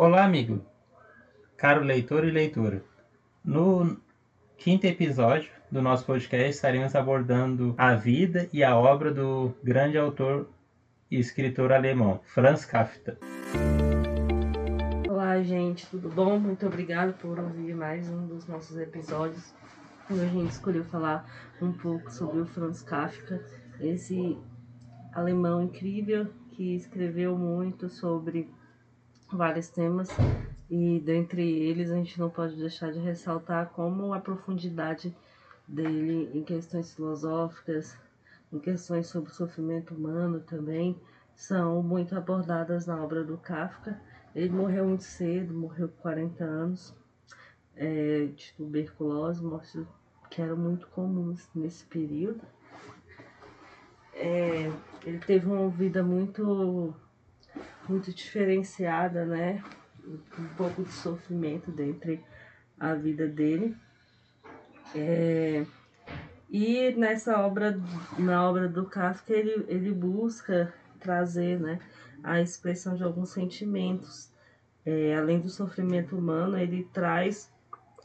Olá, amigo, caro leitor e leitora. No quinto episódio do nosso podcast, estaremos abordando a vida e a obra do grande autor e escritor alemão, Franz Kafka. Olá, gente, tudo bom? Muito obrigado por ouvir mais um dos nossos episódios. Hoje a gente escolheu falar um pouco sobre o Franz Kafka, esse alemão incrível que escreveu muito sobre vários temas e dentre eles a gente não pode deixar de ressaltar como a profundidade dele em questões filosóficas, em questões sobre o sofrimento humano também, são muito abordadas na obra do Kafka. Ele morreu muito cedo, morreu com 40 anos, é, de tuberculose, morte que eram muito comuns nesse período. É, ele teve uma vida muito muito diferenciada, né? Um pouco de sofrimento dentro a vida dele. É, e nessa obra, na obra do Kafka, ele, ele busca trazer né, a expressão de alguns sentimentos. É, além do sofrimento humano, ele traz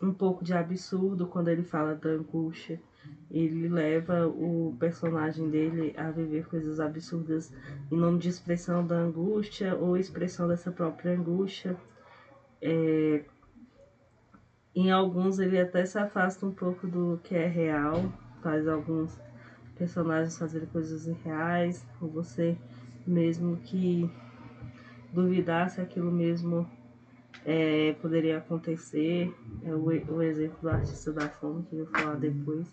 um pouco de absurdo quando ele fala da angústia. Ele leva o personagem dele a viver coisas absurdas em nome de expressão da angústia ou expressão dessa própria angústia. É, em alguns ele até se afasta um pouco do que é real, faz alguns personagens fazerem coisas irreais, ou você mesmo que duvidar se aquilo mesmo é, poderia acontecer. É o, o exemplo do artista da fome, que eu vou falar depois.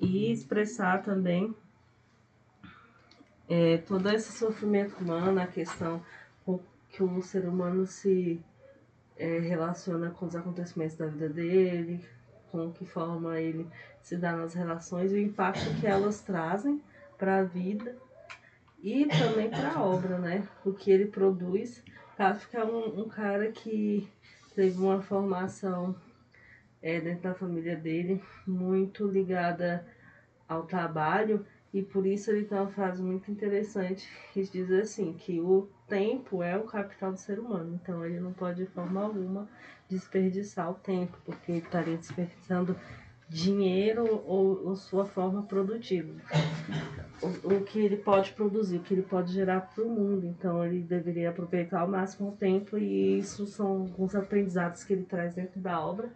E expressar também é, todo esse sofrimento humano, a questão que o ser humano se é, relaciona com os acontecimentos da vida dele, com que forma ele se dá nas relações e o impacto que elas trazem para a vida e também para a obra, né? O que ele produz. Kafka é um, um cara que teve uma formação é, dentro da família dele muito ligada ao trabalho e por isso ele tem uma frase muito interessante que diz assim que o tempo é o capital do ser humano então ele não pode de forma alguma desperdiçar o tempo porque ele estaria desperdiçando dinheiro ou, ou sua forma produtiva o, o, que ele pode produzir, o que ele pode gerar para o mundo. Então ele deveria aproveitar ao máximo o tempo e isso são alguns aprendizados que ele traz dentro da obra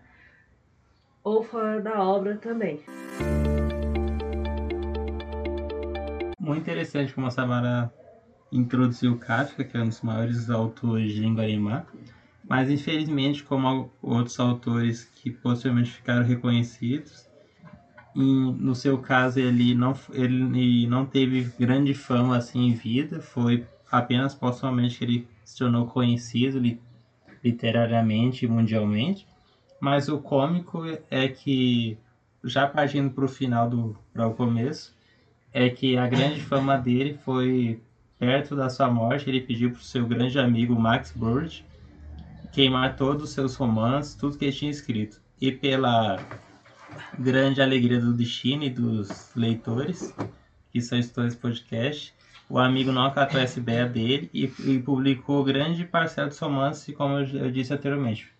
ou fora da obra também. Muito interessante como a Samara introduziu Kafka, que é um dos maiores autores de língua alemã, mas infelizmente, como outros autores que possivelmente ficaram reconhecidos, no seu caso, ele não, ele não teve grande fama assim em vida, foi apenas postumamente que ele se tornou conhecido li, literariamente e mundialmente. Mas o cômico é que, já partindo para o final do para o começo, é que a grande fama dele foi perto da sua morte. Ele pediu para o seu grande amigo Max Bird queimar todos os seus romances, tudo que ele tinha escrito. E pela grande alegria do destino e dos leitores que são editores podcast. O amigo não acatou essa ideia dele e, e publicou grande parcela dos romances, como eu, eu disse anteriormente,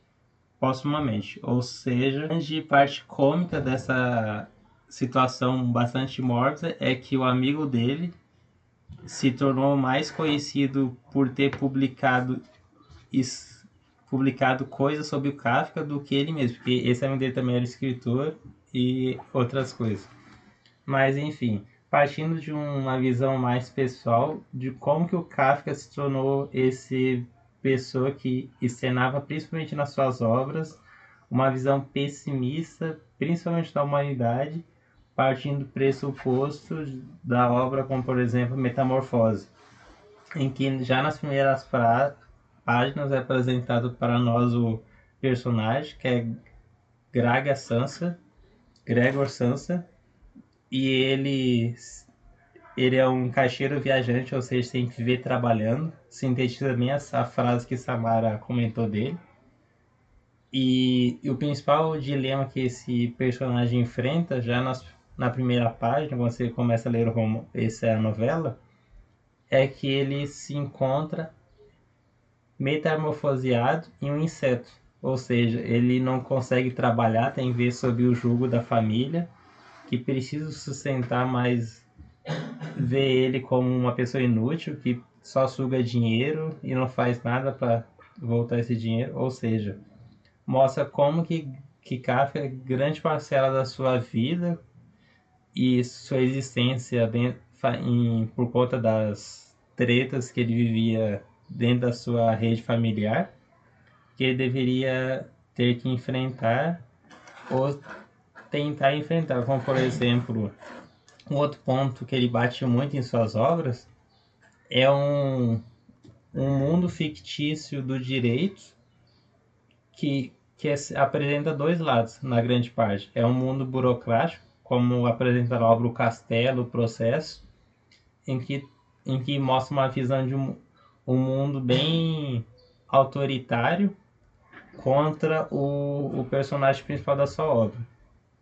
postumamente. Ou seja, a grande parte cômica dessa situação bastante mórbida é que o amigo dele se tornou mais conhecido por ter publicado publicado coisas sobre o Kafka do que ele mesmo, porque esse amigo dele também era escritor e outras coisas. Mas enfim, partindo de uma visão mais pessoal de como que o Kafka se tornou esse pessoa que externava principalmente nas suas obras uma visão pessimista, principalmente da humanidade, partindo do pressuposto da obra como por exemplo Metamorfose, em que já nas primeiras páginas é apresentado para nós o personagem que é Graga Sansa, Gregor Sansa, e ele ele é um caixeiro viajante, ou seja, tem que viver trabalhando. Sintetiza bem essa frase que Samara comentou dele. E, e, o principal dilema que esse personagem enfrenta, já nas, na primeira página, quando você começa a ler o essa é a novela, é que ele se encontra metamorfoseado em um inseto, ou seja, ele não consegue trabalhar, tem que ver sob o jugo da família, que precisa sustentar, mas vê ele como uma pessoa inútil, que só suga dinheiro e não faz nada para voltar esse dinheiro, ou seja, mostra como que, que Kafka, grande parcela da sua vida e sua existência dentro, em, por conta das tretas que ele vivia dentro da sua rede familiar, que ele deveria ter que enfrentar ou tentar enfrentar, como por exemplo, um outro ponto que ele bate muito em suas obras é um, um mundo fictício do direito que, que é, apresenta dois lados, na grande parte. É um mundo burocrático, como apresenta a obra O Castelo, o Processo, em que, em que mostra uma visão de um, um mundo bem autoritário contra o, o personagem principal da sua obra.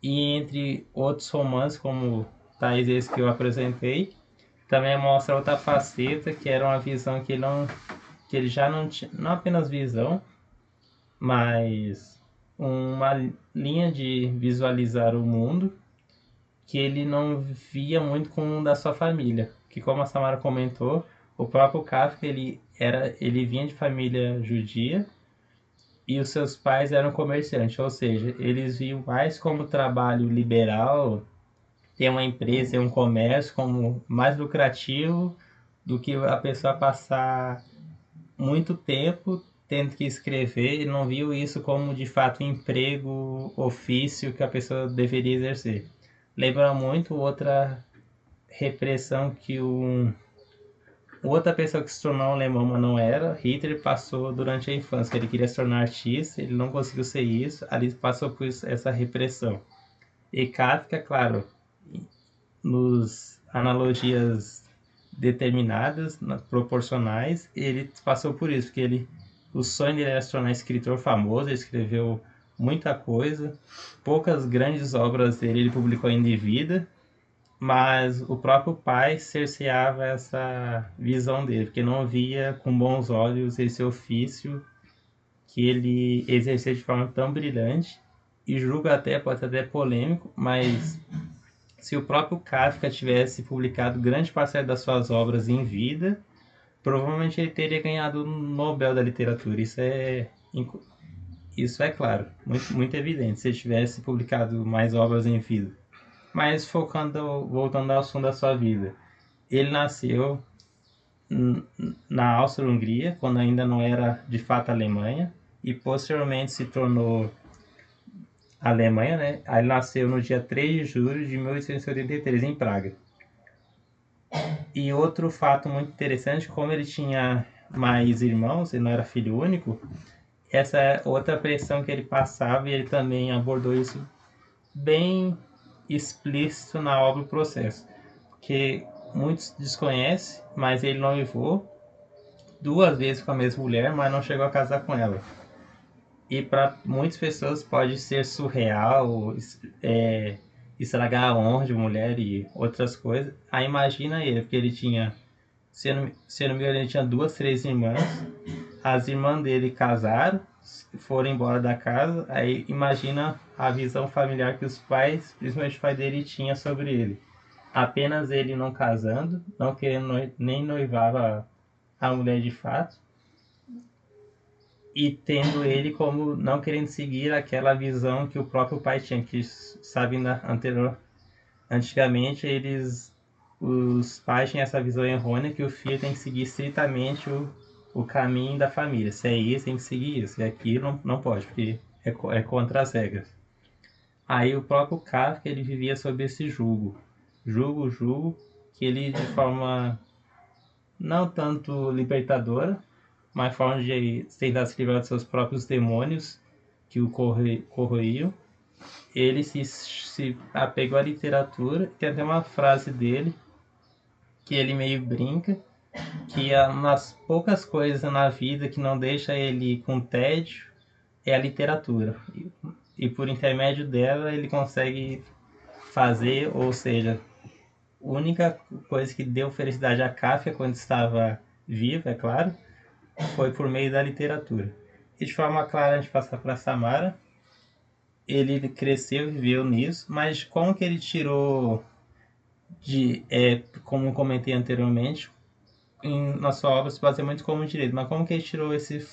E entre outros romances, como tais esse que eu apresentei, também mostra outra faceta, que era uma visão que ele, não, que ele já não tinha, não apenas visão, mas uma linha de visualizar o mundo que ele não via muito com o da sua família. Que como a Samara comentou, o próprio Kafka ele era ele vinha de família judia e os seus pais eram comerciantes, ou seja, eles viam mais como trabalho liberal, ter uma empresa, ter um comércio como mais lucrativo do que a pessoa passar muito tempo tendo que escrever e não viu isso como de fato um emprego, ofício que a pessoa deveria exercer. Lembra muito outra repressão que um outra pessoa que se tornou alemão, mas não era, Hitler passou durante a infância. Ele queria se tornar artista, ele não conseguiu ser isso, ali passou por essa repressão. E Kafka, claro, nos analogias determinadas, proporcionais, ele passou por isso, porque ele, o sonho dele era se tornar escritor famoso, ele escreveu muita coisa, poucas grandes obras dele ele publicou ainda em vida, mas o próprio pai cerceava essa visão dele, porque não via com bons olhos esse ofício que ele exercia de forma tão brilhante e julga até, pode ser até polêmico, mas se o próprio Kafka tivesse publicado grande parcela das suas obras em vida, provavelmente ele teria ganhado o Nobel da Literatura. Isso é isso é claro, muito, muito evidente, se ele tivesse publicado mais obras em vida. Mas focando, voltando ao assunto da sua vida, ele nasceu na Áustria-Hungria, quando ainda não era de fato Alemanha, e posteriormente se tornou Alemanha, né? Ele nasceu no dia 3 de julho de 1883 em Praga. E outro fato muito interessante, como ele tinha mais irmãos, ele não era filho único, essa é outra pressão que ele passava e ele também abordou isso bem explícito na obra O Processo, que muitos desconhecem, mas ele noivou duas vezes com a mesma mulher, mas não chegou a casar com ela. E para muitas pessoas pode ser surreal, é, estragar a honra de mulher e outras coisas. Aí imagina ele, porque ele tinha, se não, me engano, ele tinha duas, três irmãs. As irmãs dele casaram, foram embora da casa, aí imagina a visão familiar que os pais, principalmente o pai dele, tinha sobre ele. Apenas ele não casando, não querendo nem noivava a mulher de fato, e tendo ele como não querendo seguir aquela visão que o próprio pai tinha, que sabe na anterior, antigamente eles os pais tinham essa visão errônea que o filho tem que seguir estritamente o o caminho da família. Se é isso, tem que seguir isso. E aquilo não, não pode, porque é, é contra as regras. Aí o próprio Kafka, ele vivia sob esse jugo. Jugo, jugo, que ele de forma não tanto libertadora, mas forma de tentar se livrar dos seus próprios demônios que o corroíam. Ele se, se apegou à literatura. Tem até uma frase dele que ele meio brinca, que é umas poucas coisas na vida que não deixa ele com tédio é a literatura. E, e por intermédio dela ele consegue fazer, ou seja, a única coisa que deu felicidade a Kafka quando estava vivo, é claro, foi por meio da literatura. E de forma clara a gente passa para Samara. Ele cresceu, viveu nisso, mas como que ele tirou de, é, como comentei anteriormente, em nossa obra se baseia muito como direito, mas como que ele tirou esse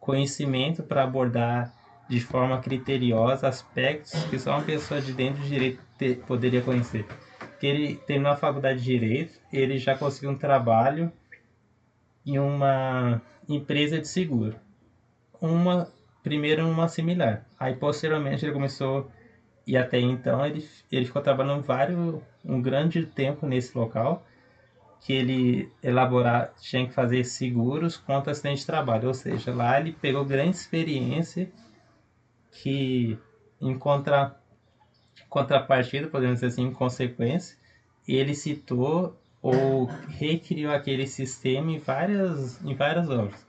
conhecimento para abordar de forma criteriosa aspectos que só uma pessoa de dentro do direito te, poderia conhecer. Porque ele terminou a faculdade de direito, ele já conseguiu um trabalho em uma empresa de seguro. Uma primeiro uma similar. Aí posteriormente ele começou e até então ele, ele ficou trabalhando vários um grande tempo nesse local que ele elaborar, tinha que fazer seguros contra acidente de trabalho, ou seja, lá ele pegou grande experiência que em contra, contrapartida, podemos dizer assim, em consequência, ele citou ou recriou aquele sistema em várias, em várias obras.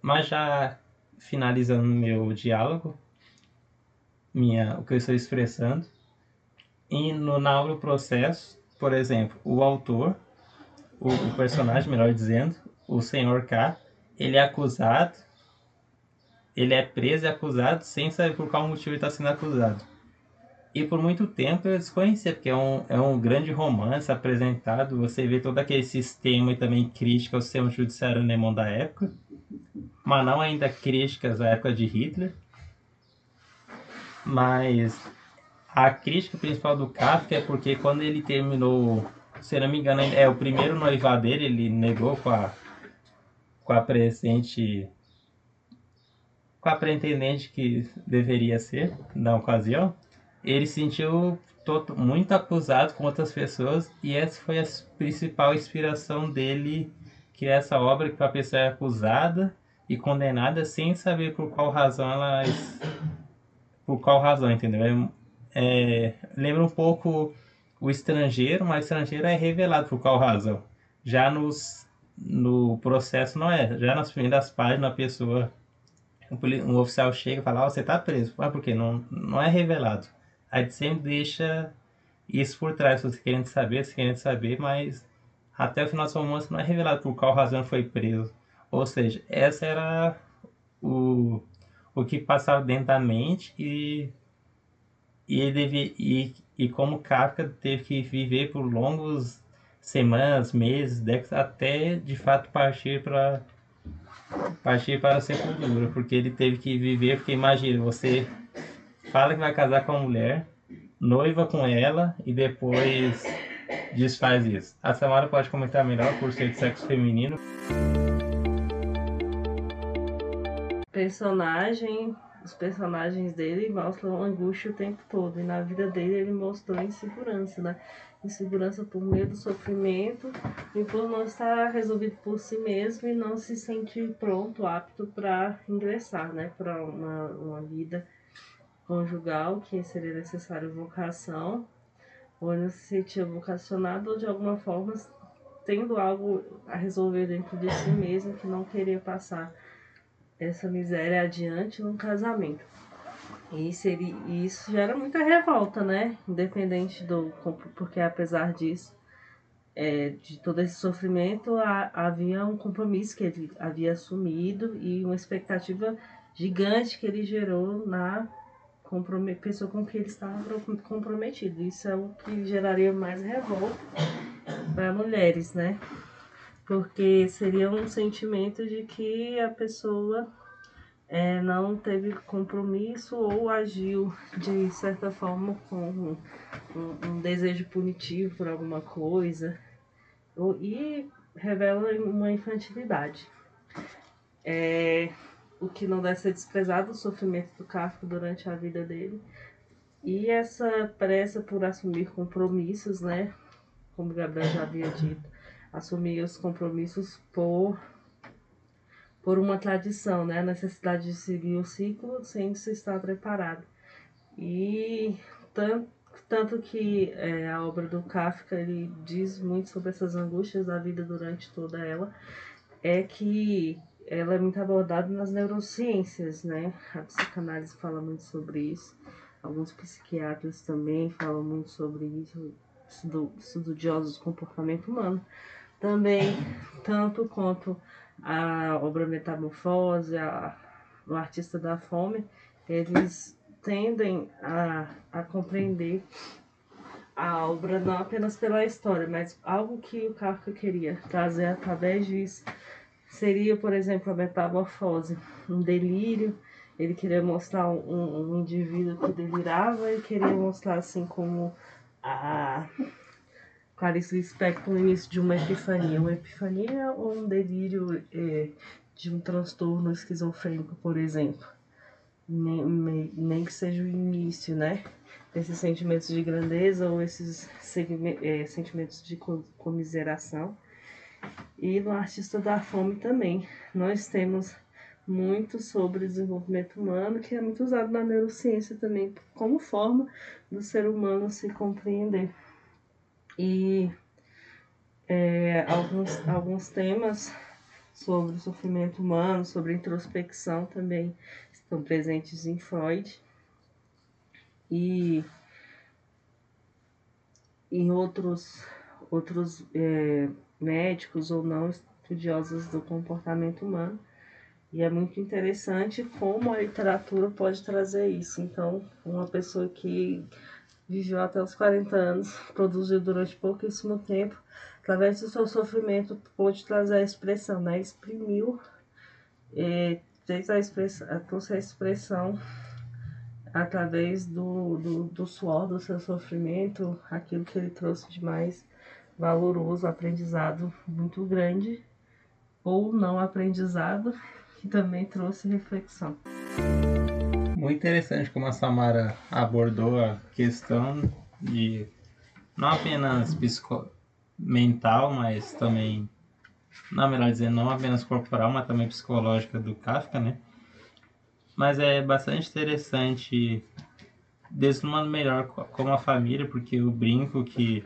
Mas já finalizando meu diálogo, minha, o que eu estou expressando, e no, na obra processo, por exemplo, o autor o, o personagem, melhor dizendo, o senhor K, ele é acusado, ele é preso e acusado sem saber por qual motivo ele está sendo acusado. E por muito tempo eu desconhecia, porque é um, é um grande romance apresentado, você vê todo aquele sistema e também crítica ao sistema judiciário alemão da época, mas não ainda críticas à época de Hitler. Mas a crítica principal do Kafka é porque quando ele terminou se não me engano, é o primeiro noivado dele, ele negou com a, com a presente. com a pretendente que deveria ser na ocasião. Ele se sentiu todo, muito acusado com outras pessoas e essa foi a principal inspiração dele que é essa obra que a pessoa é acusada e condenada sem saber por qual razão ela por qual razão entendeu é, é, lembra um pouco o estrangeiro, mas o estrangeiro é revelado por qual razão. Já nos, no processo não é. Já nas primeiras páginas a pessoa, um, oficial chega e fala, oh, você está preso. Mas por quê? Não, não é revelado. Aí sempre deixa isso por trás, você querendo saber, você querendo saber, mas até o final do romance não é revelado por qual razão foi preso. Ou seja, essa era o, o que passava dentro da mente e, e ele e e como Kafka teve que viver por longos semanas, meses, décadas, até de fato partir para partir para a sepultura, porque ele teve que viver, porque imagina, você fala que vai casar com a mulher, noiva com ela e depois desfaz isso. A Samara pode comentar melhor por ser de sexo feminino. Personagem os personagens dele mostram angústia o tempo todo. E na vida dele ele mostrou insegurança, né? Insegurança por medo do sofrimento e por não estar resolvido por si mesmo e não se sentir pronto, apto para ingressar, né? Para uma, uma vida conjugal, que seria necessário vocação, ou não se sentia vocacionado ou de alguma forma tendo algo a resolver dentro de si mesmo que não queria passar essa miséria adiante num casamento. E seria, isso gera muita revolta, né? Independente do. Porque apesar disso, é, de todo esse sofrimento, havia um compromisso que ele havia assumido e uma expectativa gigante que ele gerou na pessoa com que ele estava comprometido. Isso é o que geraria mais revolta para mulheres, né? porque seria um sentimento de que a pessoa é, não teve compromisso ou agiu de certa forma com um, um, desejo punitivo por alguma coisa e revela uma infantilidade. É, o que não deve ser desprezado, o sofrimento do Kafka durante a vida dele e essa pressa por assumir compromissos, né? Como Gabriel já havia dito assumir os compromissos por por uma tradição, né? A necessidade de seguir o ciclo sem se estar preparado. E tanto, tanto que é, a obra do Kafka ele diz muito sobre essas angústias da vida durante toda ela, é que ela é muito abordada nas neurociências, né? A psicanálise fala muito sobre isso. Alguns psiquiatras também falam muito sobre isso, estudiosos do comportamento humano também, tanto quanto a obra Metamorfose, a, o Artista da Fome, eles tendem a, a compreender a obra não apenas pela história, mas algo que o Kafka queria trazer através disso seria, por exemplo, a metamorfose, um delírio. Ele queria mostrar um, um indivíduo que delirava e queria mostrar assim como a Clarice Lispector no início de uma epifania. Uma epifania ou um delírio é, de um transtorno esquizofrênico, por exemplo. Nem, nem que seja o início, né? Esses sentimentos de grandeza ou esses é, sentimentos de comiseração. E no Artista da Fome também. Nós temos muito sobre desenvolvimento humano, que é muito usado na neurociência também, como forma do ser humano se compreender. E é, alguns, alguns temas sobre o sofrimento humano, sobre introspecção também estão presentes em Freud. E em outros, outros é, médicos ou não estudiosos do comportamento humano. E é muito interessante como a literatura pode trazer isso. Então, uma pessoa que viveu até os 40 anos, produziu durante pouquíssimo tempo, através do seu sofrimento, pôde trazer a expressão, né? Exprimiu, é, fez a expressão, trouxe a expressão através do, do, do suor do seu sofrimento, aquilo que ele trouxe de mais valoroso, aprendizado muito grande, ou não aprendizado, que também trouxe reflexão. Muito interessante como a Samara abordou a questão de não apenas mental, mas também, não melhor dizer, não apenas corporal, mas também psicológica do Kafka, né? Mas é bastante interessante desnumando melhor como a família, porque eu brinco que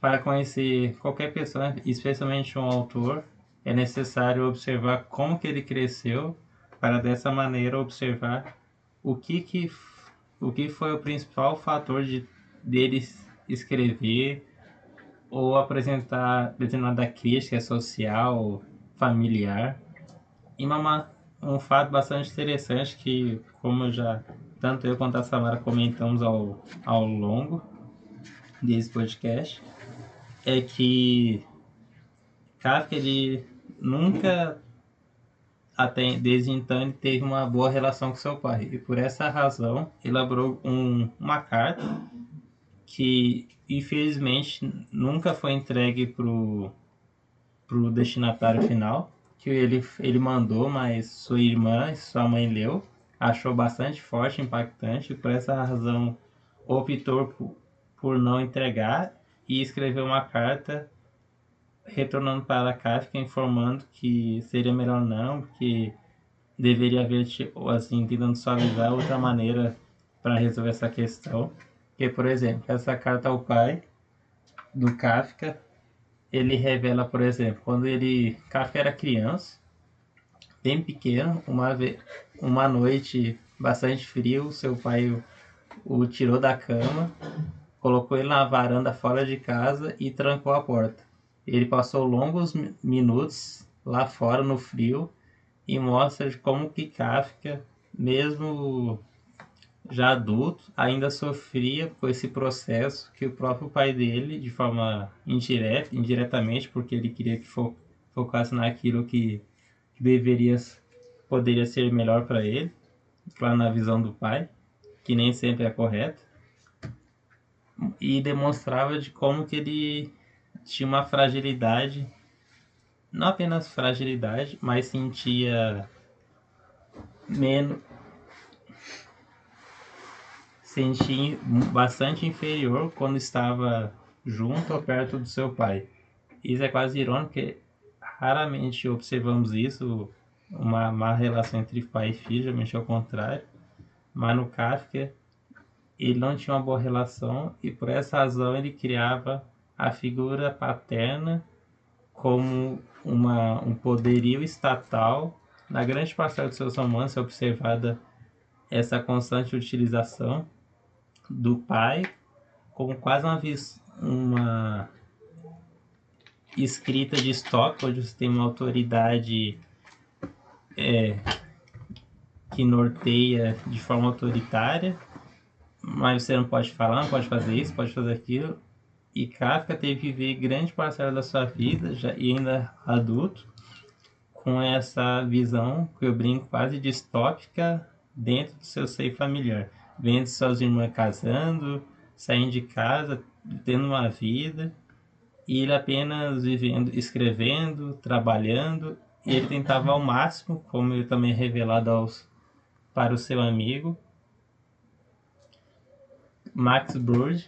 para conhecer qualquer pessoa, especialmente um autor, é necessário observar como que ele cresceu, para dessa maneira observar o que, que, o que foi o principal fator de dele escrever ou apresentar determinada crítica social, familiar. E uma, um fato bastante interessante que, como já tanto eu quanto a Samara comentamos ao, ao longo desse podcast, é que Kafka ele nunca até desde então ele teve uma boa relação com seu pai. E por essa razão elaborou um, uma carta que infelizmente nunca foi entregue pro pro destinatário final que ele ele mandou mas sua irmã e sua mãe leu achou bastante forte impactante e por essa razão optou por, por não entregar e escreveu uma carta retornando para Kafka informando que seria melhor não, que deveria haver, tipo, assim, tentando suavizar outra maneira para resolver essa questão. Que, por exemplo, essa carta ao pai do Kafka, ele revela, por exemplo, quando ele Kafka era criança, bem pequeno, uma vez, uma noite bastante frio, seu pai o, o tirou da cama, colocou ele na varanda fora de casa e trancou a porta. Ele passou longos minutos lá fora no frio e mostra como que Kafka, mesmo já adulto, ainda sofria com esse processo que o próprio pai dele, de forma indireta, indiretamente, porque ele queria que fo focasse naquilo que, deveria, poderia ser melhor para ele, claro, na visão do pai, que nem sempre é correto, e demonstrava de como que ele tinha uma fragilidade, não apenas fragilidade, mas sentia menos sentia bastante inferior quando estava junto ou perto do seu pai. Isso é quase irônico, porque raramente observamos isso, uma má relação entre pai e filho, geralmente ao contrário. Mas no Kafka, ele não tinha uma boa relação e por essa razão ele criava a figura paterna como uma, um poderio estatal. Na grande parcela dos seus romances é observada essa constante utilização do pai como quase uma, uma escrita de estoque, onde você tem uma autoridade é, que norteia de forma autoritária, mas você não pode falar, não pode fazer isso, pode fazer aquilo. E Kafka teve que viver grande parcela da sua vida, já, e ainda adulto, com essa visão que eu brinco quase distópica dentro do seu seio familiar. Vendo suas irmãs casando, saindo de casa, tendo uma vida, e ele apenas vivendo, escrevendo, trabalhando, e ele tentava ao máximo, como ele também revelado aos, para o seu amigo, Max Brod,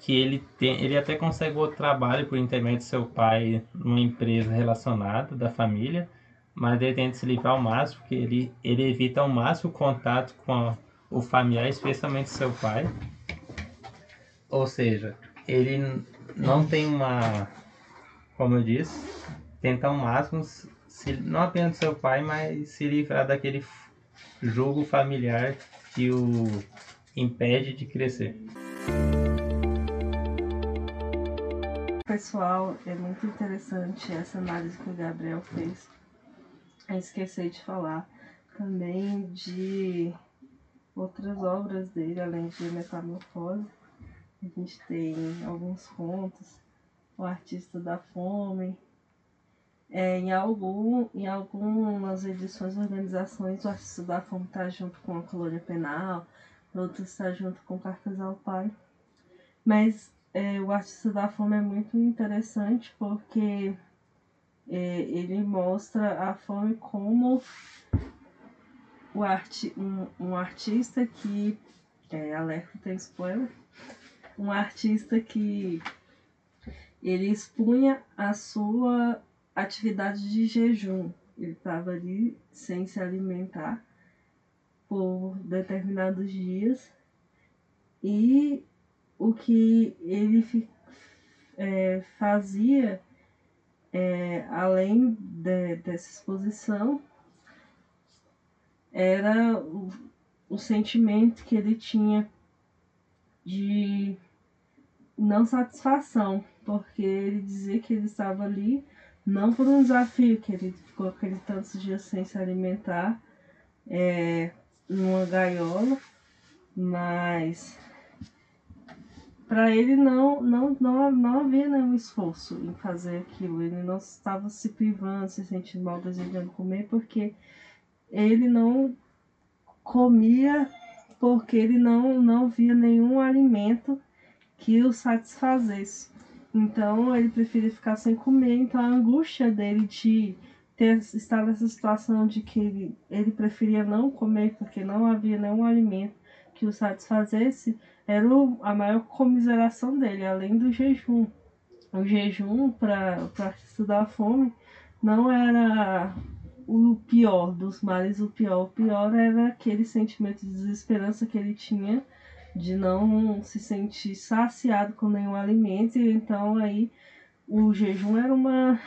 que ele tem, ele até consegue outro trabalho por intermédio de seu pai numa empresa relacionada da família, mas ele tenta se livrar ao máximo, porque ele, ele evita ao máximo o contato com a, o familiar, especialmente seu pai. Ou seja, ele não tem uma, como eu disse, tenta ao máximo, se, não apenas seu pai, mas se livrar daquele jogo familiar que o impede de crescer. Pessoal, é muito interessante essa análise que o Gabriel fez. Eu esqueci de falar também de outras obras dele, além de Metamorfose. A gente tem alguns contos, O Artista da Fome. É, em, algum, em algumas edições, organizações, o Artista da Fome está junto com a Colônia Penal, outros está junto com Cartas ao Pai. Mas é, o Artista da Fome é muito interessante porque é, ele mostra a fome como o arti um, um artista que. É, alerta tem spoiler. Um artista que ele expunha a sua atividade de jejum. Ele estava ali sem se alimentar por determinados dias. E o que ele é, fazia, é, além de, dessa exposição, era o, o sentimento que ele tinha de não satisfação, porque ele dizia que ele estava ali não por um desafio, que ele ficou aquele tantos dias sem se alimentar é, numa gaiola, mas para ele não, não, não, não havia nenhum esforço em fazer aquilo. Ele não estava se privando, se sentindo mal, desejando comer, porque ele não comia porque ele não, não via nenhum alimento que o satisfazesse. Então ele preferia ficar sem comer. Então a angústia dele de ter, estar nessa situação de que ele, ele preferia não comer porque não havia nenhum alimento que o satisfazesse era a maior comiseração dele, além do jejum. O jejum para estudar a fome não era o pior dos males, o pior. O pior era aquele sentimento de desesperança que ele tinha de não se sentir saciado com nenhum alimento, e então aí o jejum era uma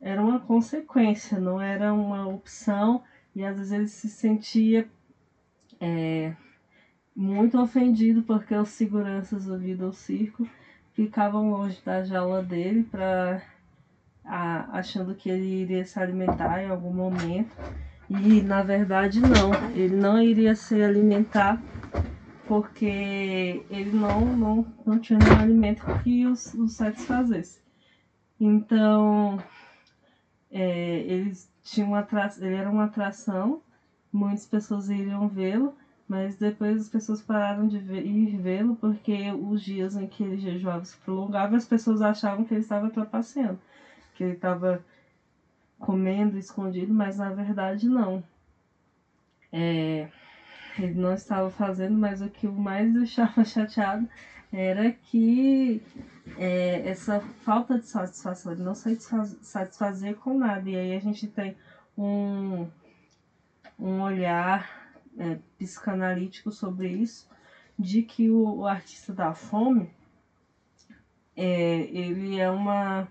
era uma consequência, não era uma opção, e às vezes ele se sentia é, muito ofendido porque os seguranças do circo ficavam longe da jaula dele para achando que ele iria se alimentar em algum momento e na verdade não, ele não iria se alimentar porque ele não, não, não tinha nenhum alimento que os, os satisfazesse. Então é, eles tinham ele era uma atração, muitas pessoas iriam vê-lo, mas depois as pessoas pararam de ver, ir vê-lo porque os dias em que ele jejuava se prolongavam, as pessoas achavam que ele estava trapaceando, que ele estava comendo escondido, mas na verdade não. É, ele não estava fazendo, mas o que o mais deixava chateado era que é, essa falta de satisfação, ele não satisfaz, satisfazer com nada. E aí a gente tem um, um olhar é, psicanalítico sobre isso, de que o, o artista da fome é, ele é uma,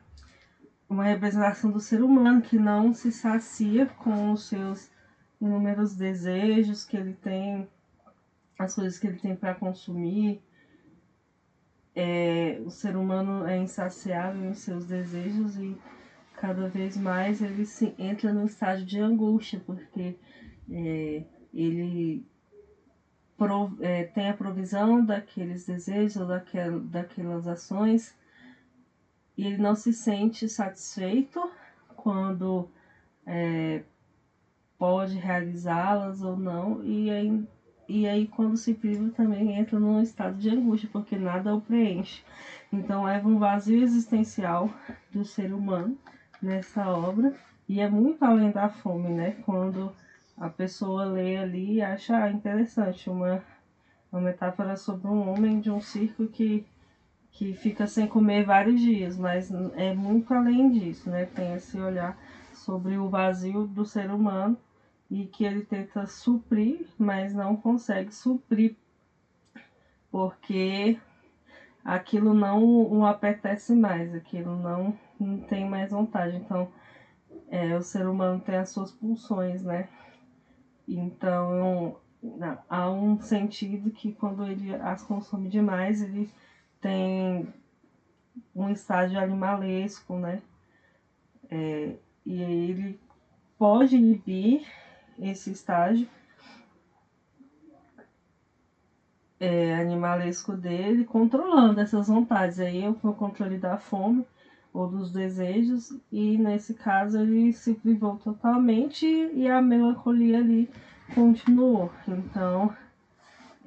uma representação do ser humano que não se sacia com os seus inúmeros desejos que ele tem, as coisas que ele tem para consumir. É, o ser humano é insaciável em seus desejos e cada vez mais ele se entra no estágio de angústia, porque é, ele é, tem a provisão daqueles desejos, daquel, daquelas ações, e ele não se sente satisfeito quando é, pode realizá-las ou não, e aí, e aí quando se priva também entra num estado de angústia, porque nada o preenche. Então leva um vazio existencial do ser humano nessa obra, e é muito além da fome, né? Quando a pessoa lê ali e acha interessante uma, uma metáfora sobre um homem de um circo que, que fica sem comer vários dias, mas é muito além disso, né? Tem esse olhar sobre o vazio do ser humano e que ele tenta suprir, mas não consegue suprir porque aquilo não o apetece mais, aquilo não, não tem mais vontade. Então, é, o ser humano tem as suas pulsões, né? Então, há um sentido que quando ele as consome demais, ele tem um estágio animalesco, né? É, e ele pode inibir esse estágio é, animalesco dele, controlando essas vontades. Aí é o controle da fome ou dos desejos, e nesse caso ele se privou totalmente e a melancolia ali continuou. Então,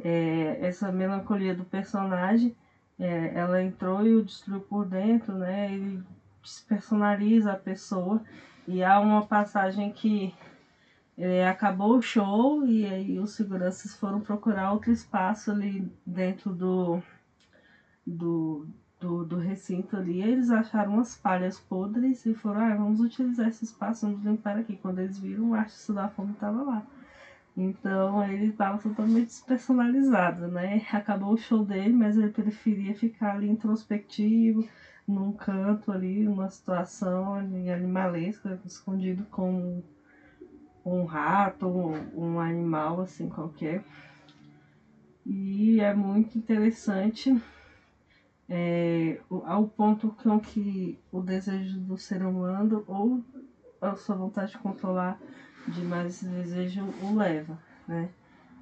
é, essa melancolia do personagem, é, ela entrou e o destruiu por dentro, né? Ele despersonaliza a pessoa e há uma passagem que é, acabou o show e aí os seguranças foram procurar outro espaço ali dentro do, do, do, do recinto ali. Eles acharam umas palhas podres e foram, ah, vamos utilizar esse espaço, vamos limpar aqui. Quando eles viram, o artista da fome estava lá. Então ele estava totalmente despersonalizado, né? Acabou o show dele, mas ele preferia ficar ali introspectivo, num canto ali, numa situação animalesca, escondido com um rato, um animal assim qualquer. E é muito interessante é, ao ponto com que o desejo do ser humano ou a sua vontade de controlar demais esse desejo o leva, né?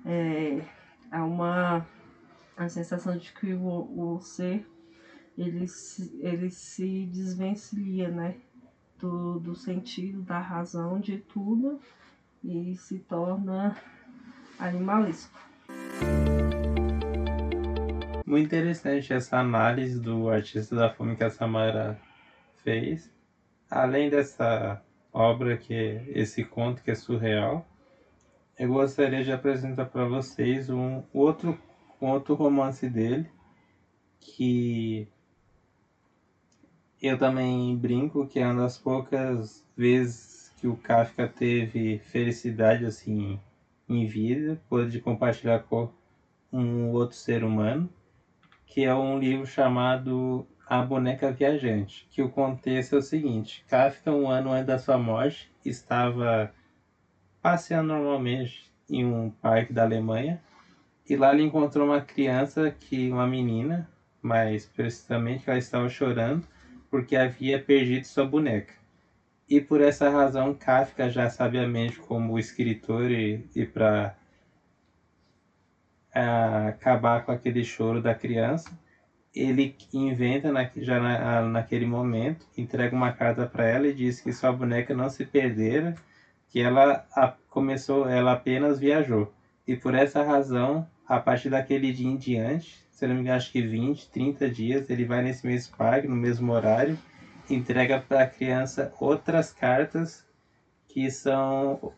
É, há uma a sensação de que o, o ser ele se, ele se desvencilha, né? Do, do sentido, da razão de tudo e se torna animalesco. Muito interessante essa análise do artista da fome que a Samara fez. Além dessa obra que é esse conto que é surreal, eu gostaria de apresentar para vocês um outro outro romance dele que eu também brinco que é uma das poucas vezes que o Kafka teve felicidade assim em vida, pôde compartilhar com um outro ser humano, que é um livro chamado A Boneca Viajante, que o contexto é o seguinte, Kafka, um ano antes da sua morte, estava passeando normalmente em um parque da Alemanha, e lá ele encontrou uma criança, que uma menina, mais precisamente, ela estava chorando, porque havia perdido sua boneca. E por essa razão, Kafka, já sabiamente como escritor e, e para acabar com aquele choro da criança, ele inventa na, já na, naquele momento, entrega uma carta para ela e diz que sua boneca não se perdera, que ela a, começou, ela apenas viajou. E por essa razão, a partir daquele dia em diante, se não me engano, acho que 20, 30 dias, ele vai nesse mesmo parque, no mesmo horário, entrega para a criança outras cartas que são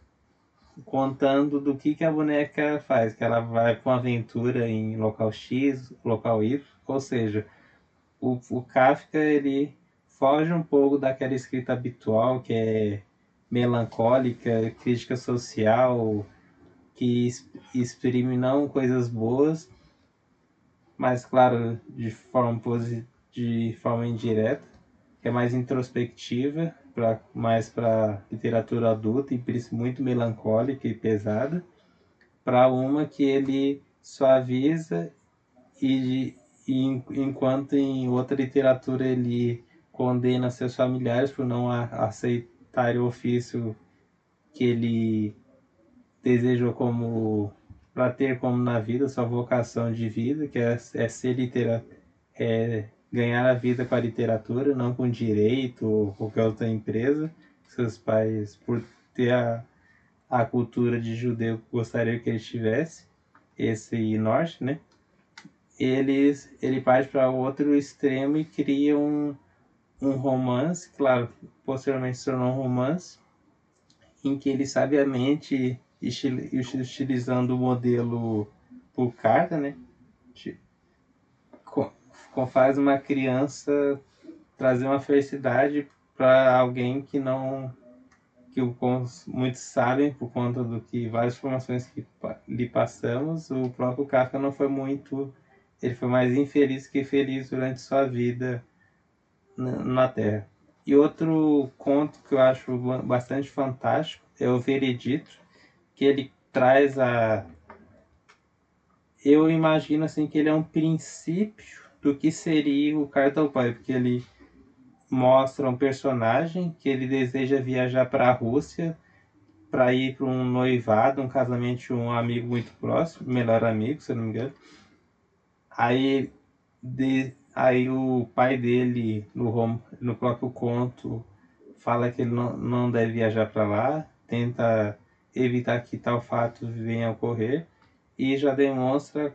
contando do que, que a boneca faz, que ela vai uma aventura em local X, local Y, ou seja, o, o Kafka ele foge um pouco daquela escrita habitual que é melancólica, crítica social, que exprime não coisas boas, mas claro, de forma de forma indireta, que é mais introspectiva, pra, mais para literatura adulta e muito melancólica e pesada, para uma que ele suaviza e, e enquanto em outra literatura ele condena seus familiares por não aceitar o ofício que ele desejou como para ter como na vida sua vocação de vida, que é, é ser litera, é ganhar a vida com a literatura, não com direito ou qualquer outra empresa. Seus pais, por ter a, a cultura de judeu, gostariam que ele tivesse esse norte, né? Eles, ele parte para o outro extremo e cria um, um romance, claro, posteriormente se tornou um romance, em que ele sabiamente estilizando o modelo por carta, né? Faz uma criança trazer uma felicidade para alguém que não que muitos sabem por conta do que várias informações que lhe passamos, o próprio Kafka não foi muito, ele foi mais infeliz que feliz durante sua vida na Terra. E outro conto que eu acho bastante fantástico é o Veredito, que ele traz a. Eu imagino assim que ele é um princípio do que seria o Cartão Pai, porque ele mostra um personagem que ele deseja viajar para a Rússia para ir para um noivado, um casamento de um amigo muito próximo, melhor amigo, se eu não me engano. Aí, de, aí o pai dele, no, no próprio conto, fala que ele não, não deve viajar para lá, tenta evitar que tal fato venha a ocorrer e já demonstra,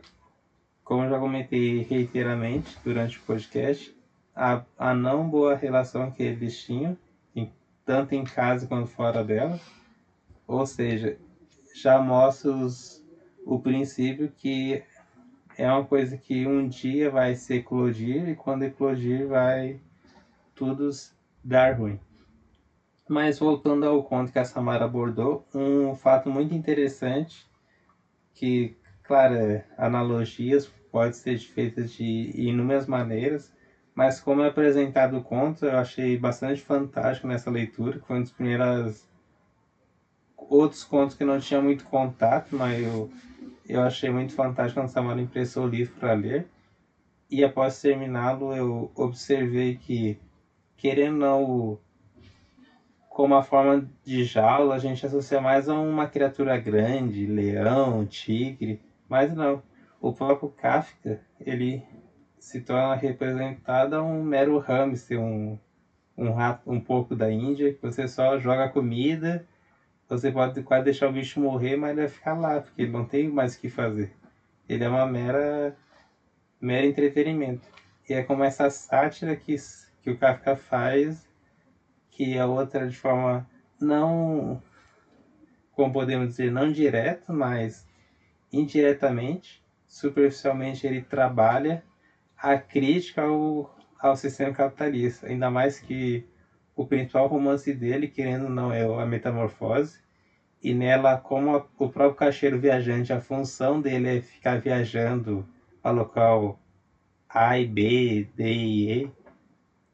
como eu já comentei reiteradamente durante o podcast, a, a não boa relação que eles tinham, em, tanto em casa quanto fora dela. Ou seja, já mostra os, o princípio que é uma coisa que um dia vai se eclodir e quando eclodir vai tudo dar ruim. Mas voltando ao conto que a Samara abordou, um fato muito interessante, que, claro, é, analogias podem ser feitas de inúmeras maneiras, mas como é apresentado o conto, eu achei bastante fantástico nessa leitura, que foi um dos primeiros outros contos que não tinha muito contato, mas eu, eu achei muito fantástico quando Samara impressou o livro para ler. E após terminá-lo, eu observei que, querendo ou não, como a forma de jaula, a gente associa mais a uma criatura grande, leão, tigre, mas não. O próprio Kafka, ele se torna representado a um mero hamster, um, um rato um pouco da Índia, que você só joga comida, você pode quase deixar o bicho morrer, mas ele vai ficar lá, porque ele não tem mais o que fazer. Ele é uma mera, mero entretenimento. E é como essa sátira que, que o Kafka faz que a outra de forma não, como podemos dizer, não direta, mas indiretamente, superficialmente ele trabalha a crítica ao, ao sistema capitalista, ainda mais que o principal romance dele, querendo não, é a Metamorfose, e nela, como a, o próprio caixeiro viajante, a função dele é ficar viajando para local A e B, D e E,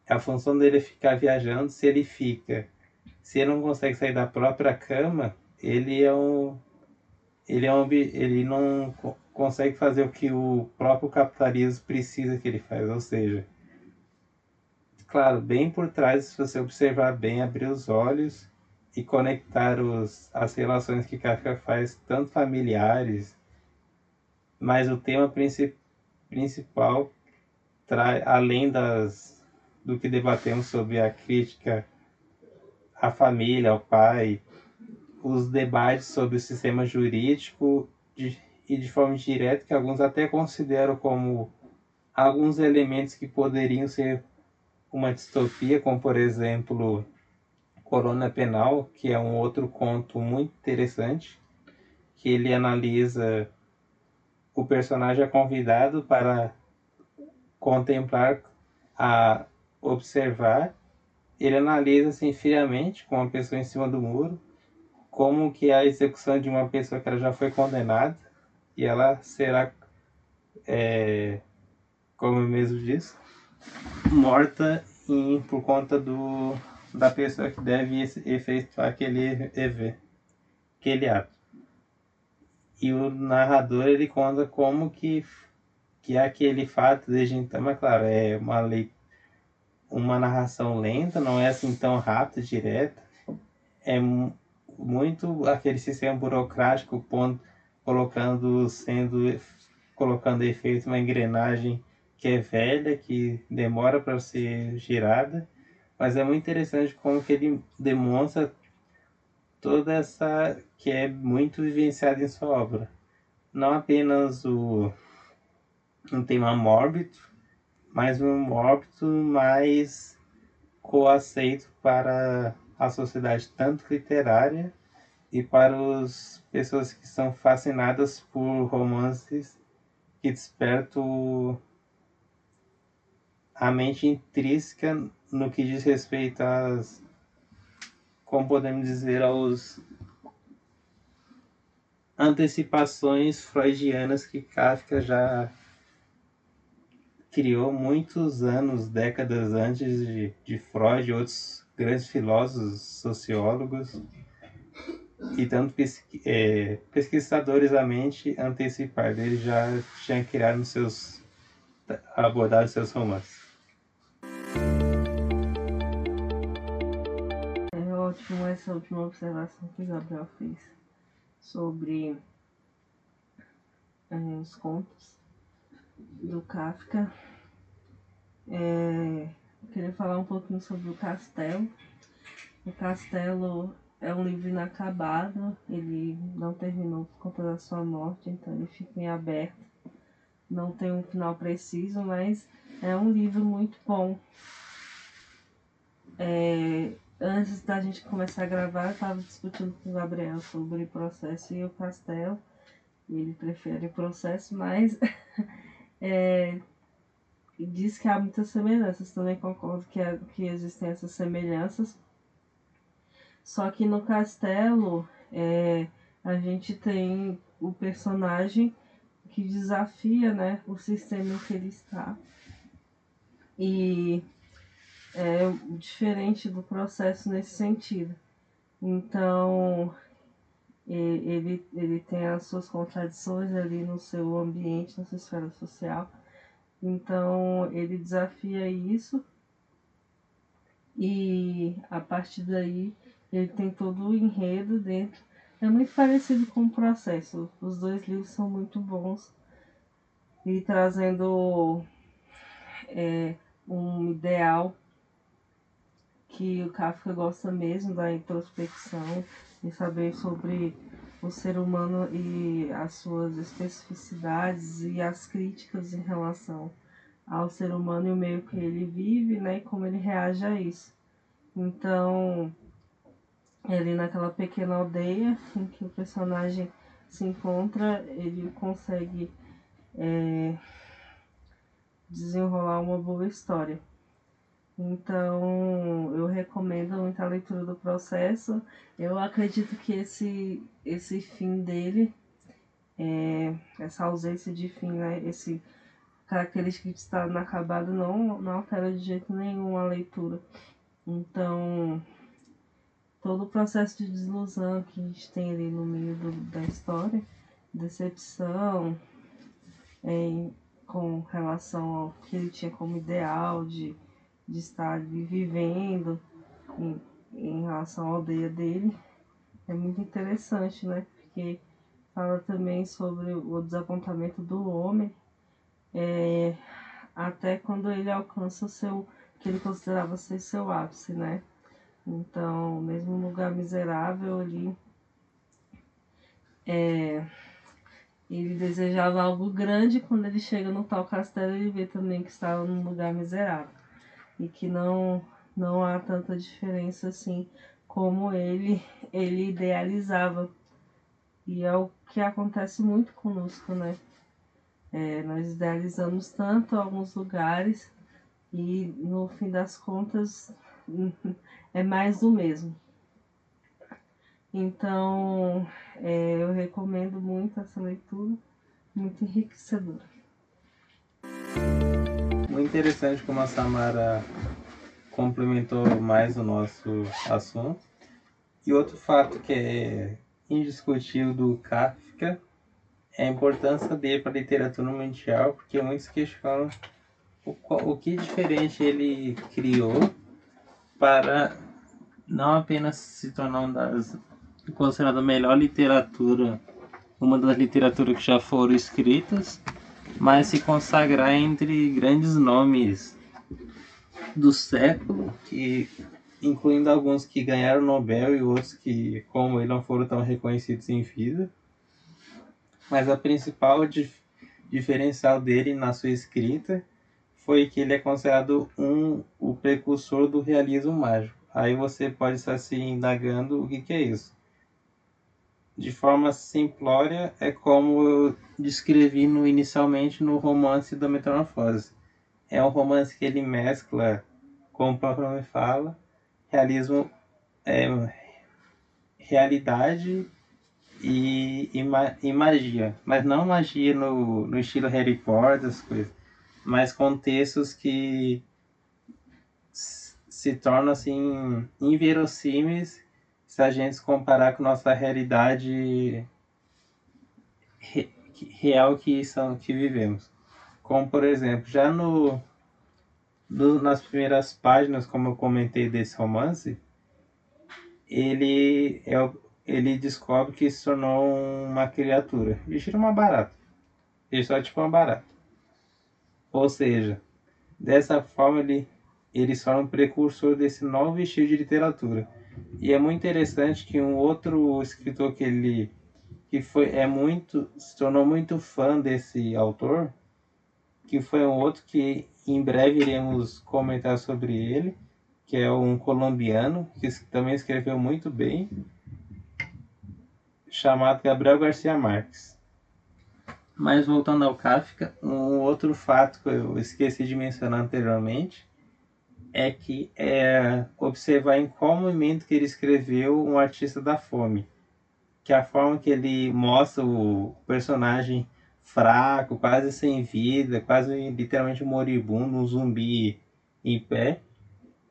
a função dele é ficar viajando. Se ele fica, se ele não consegue sair da própria cama, ele é um, ele é um, ele não consegue fazer o que o próprio capitalismo precisa que ele faz, ou seja, claro, bem por trás, se você observar bem, abrir os olhos e conectar os, as relações que Kafka faz, tanto familiares, mas o tema princip, principal, trai, além das do que debatemos sobre a crítica à família, ao pai, os debates sobre o sistema jurídico de, e de forma direta, que alguns até consideram como alguns elementos que poderiam ser uma distopia, como por exemplo Corona Penal, que é um outro conto muito interessante, que ele analisa o personagem é convidado para contemplar a observar, ele analisa assim friamente, com uma pessoa em cima do muro, como que é a execução de uma pessoa que ela já foi condenada e ela será, é, como mesmo disse, morta em, por conta do, da pessoa que deve efetuar aquele EV, aquele ato. E o narrador ele conta como que, que aquele fato desde então, mas claro, é uma lei uma narração lenta, não é assim tão rápida, direta. É muito aquele sistema burocrático ponto, colocando sendo colocando efeito uma engrenagem que é velha, que demora para ser girada, mas é muito interessante como que ele demonstra toda essa que é muito vivenciada em sua obra. Não apenas o um tema mórbido, mas um mórbido mais coaceito para a sociedade tanto literária e para as pessoas que são fascinadas por romances que despertam a mente intrínseca no que diz respeito às, como podemos dizer, aos antecipações freudianas que Kafka já criou muitos anos, décadas antes de, de Freud e outros grandes filósofos, sociólogos e tanto pesqui, é, pesquisadores da mente antecipar. Ele já tinha criado nos seus abordado seus romances. É ótimo essa última observação que o Gabriel fez sobre é, os contos do Kafka. É, queria falar um pouquinho sobre o Castelo. O Castelo é um livro inacabado, ele não terminou por conta da sua morte, então ele fica em aberto não tem um final preciso, mas é um livro muito bom. É, antes da gente começar a gravar, eu estava discutindo com o Gabriel sobre o processo e o castelo. Ele prefere o processo, mas é, diz que há muitas semelhanças. Também concordo que, que existem essas semelhanças. Só que no castelo é, a gente tem o personagem que desafia né, o sistema em que ele está. E é diferente do processo nesse sentido. Então, ele, ele tem as suas contradições ali no seu ambiente, na sua esfera social. Então, ele desafia isso e a partir daí ele tem todo o enredo dentro é muito parecido com o processo. Os dois livros são muito bons e trazendo é, um ideal que o Kafka gosta mesmo da introspecção e saber sobre o ser humano e as suas especificidades e as críticas em relação ao ser humano e o meio que ele vive, né, e como ele reage a isso. Então, ali naquela pequena aldeia em que o personagem se encontra, ele consegue é, desenrolar uma boa história. Então, eu recomendo muita leitura do processo. Eu acredito que esse, esse fim dele, é, essa ausência de fim, né, esse característica de estar inacabado não, não altera de jeito nenhum a leitura. Então, todo o processo de desilusão que a gente tem ali no meio do, da história, decepção em, com relação ao que ele tinha como ideal de, de estar vivendo em, em relação à aldeia dele, é muito interessante, né? Porque fala também sobre o desapontamento do homem, é, até quando ele alcança o seu, que ele considerava ser seu ápice, né? Então, mesmo um lugar miserável ali, é, ele desejava algo grande quando ele chega no tal castelo ele vê também que estava num lugar miserável. E que não não há tanta diferença assim como ele ele idealizava. E é o que acontece muito conosco né? É, nós idealizamos tanto alguns lugares e no fim das contas é mais do mesmo. Então, é, eu recomendo muito essa leitura, muito enriquecedora. Muito interessante como a Samara complementou mais o nosso assunto. E outro fato que é indiscutível do Kafka é a importância dele para a literatura mundial, porque muitos questionam o, o que diferente ele criou para não apenas se tornar uma das considerada a melhor literatura, uma das literaturas que já foram escritas, mas se consagrar entre grandes nomes do século, que incluindo alguns que ganharam o Nobel e outros que, como ele, não foram tão reconhecidos em vida. Mas a principal dif diferencial dele na sua escrita foi que ele é considerado um, o precursor do realismo mágico. Aí você pode estar se indagando o que, que é isso. De forma simplória, é como eu descrevi no, inicialmente no romance da Metamorfose. É um romance que ele mescla, como o próprio nome fala, realismo, é, realidade e, e, e, magia. Mas não magia no, no estilo Harry Potter, as coisas, mas contextos que se tornam assim inverossímeis se a gente comparar com nossa realidade re, real que são que vivemos. Como por exemplo, já no do, nas primeiras páginas, como eu comentei desse romance, ele, é, ele descobre que se tornou uma criatura. Isso é uma barata. Isso é tipo uma barata. Ou seja, dessa forma ele, só é um precursor desse novo estilo de literatura. E é muito interessante que um outro escritor que ele que foi é muito se tornou muito fã desse autor, que foi um outro que em breve iremos comentar sobre ele, que é um colombiano que também escreveu muito bem, chamado Gabriel Garcia Marques. Mas voltando ao Kafka, um outro fato que eu esqueci de mencionar anteriormente é que é observar em qual momento que ele escreveu um artista da fome, que a forma que ele mostra o personagem fraco, quase sem vida, quase literalmente moribundo, um zumbi em pé,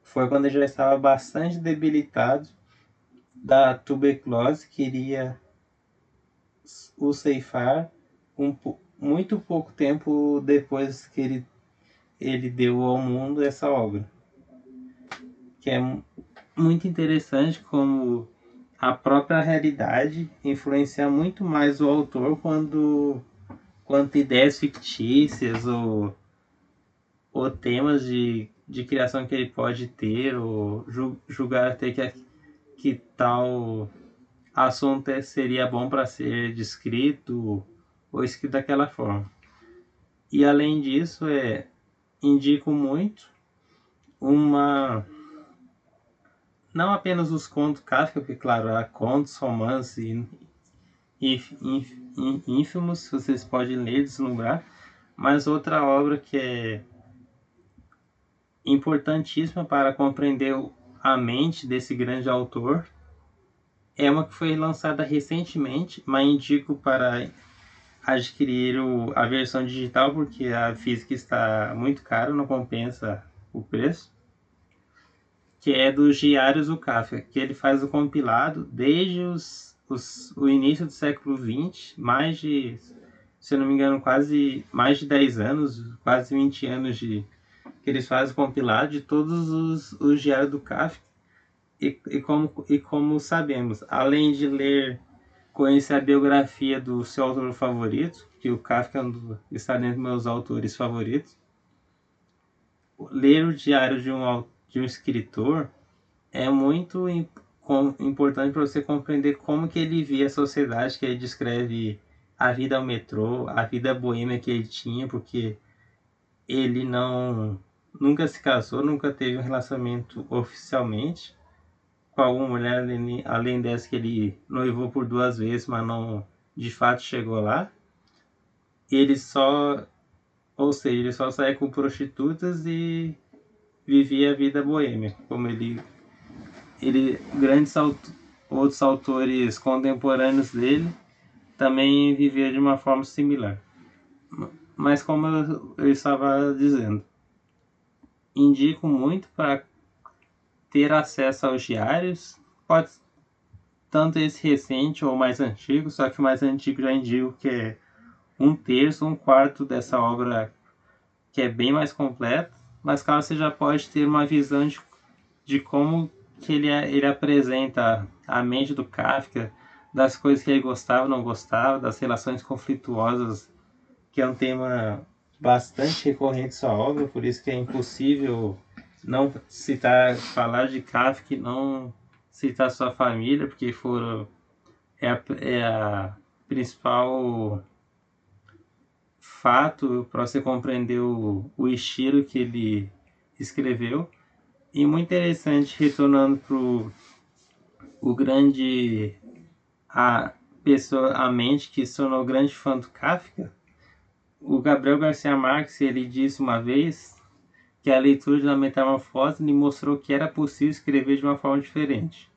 foi quando ele já estava bastante debilitado da tuberculose, queria o ceifar um, muito pouco tempo depois que ele, ele deu ao mundo essa obra. Que é muito interessante como a própria realidade influencia muito mais o autor quando quanto ideias fictícias ou, ou temas de, de criação que ele pode ter, ou julgar até que, que tal assunto é, seria bom para ser descrito ou escrito daquela forma. E além disso, é, indico muito uma não apenas os contos Kafka, porque claro, há contos, romances e, ínfimos, vocês podem ler deslumbrar, mas outra obra que é importantíssima para compreender a mente desse grande autor é uma que foi lançada recentemente, mas indico para adquirir o, a versão digital porque a física está muito cara, não compensa o preço. Que é dos Diários do Kafka, que ele faz o compilado desde os os, o início do século XX, mais de, se eu não me engano, quase mais de 10 anos, quase 20 anos de que eles fazem compilado de todos os, os diários do Kafka. E, e, como, e como sabemos, além de ler, conhecer a biografia do seu autor favorito, que o Kafka é está dentro dos meus autores favoritos, ler o diário de um, de um escritor é muito importante para você compreender como que ele via a sociedade, que ele descreve a vida ao metrô, a vida boêmia que ele tinha, porque ele não nunca se casou, nunca teve um relacionamento oficialmente com alguma mulher além dessa que ele noivou por duas vezes, mas não de fato chegou lá. Ele só, ou seja, ele só saía com prostitutas e vivia a vida boêmia, como ele ele grandes outros autores contemporâneos dele também viviam de uma forma similar. Mas como eu, eu estava dizendo, indico muito para ter acesso aos diários, pode tanto esse recente ou mais antigo, só que o mais antigo já indico que é um terço, um quarto dessa obra que é bem mais completo, mas claro, você já pode ter uma visão de, de como que ele, é, ele apresenta a mente do Kafka, das coisas que ele gostava não gostava, das relações conflituosas, que é um tema bastante recorrente em sua obra, por isso que é impossível não citar, falar de Kafka não citar sua família, porque foram, é a, é a principal fato para você compreender o, o estilo que ele escreveu. E muito interessante, retornando para o grande. a pessoa, a mente que se tornou grande fã do Kafka. O Gabriel Garcia Marques ele disse uma vez que a leitura da Metamorfose lhe mostrou que era possível escrever de uma forma diferente.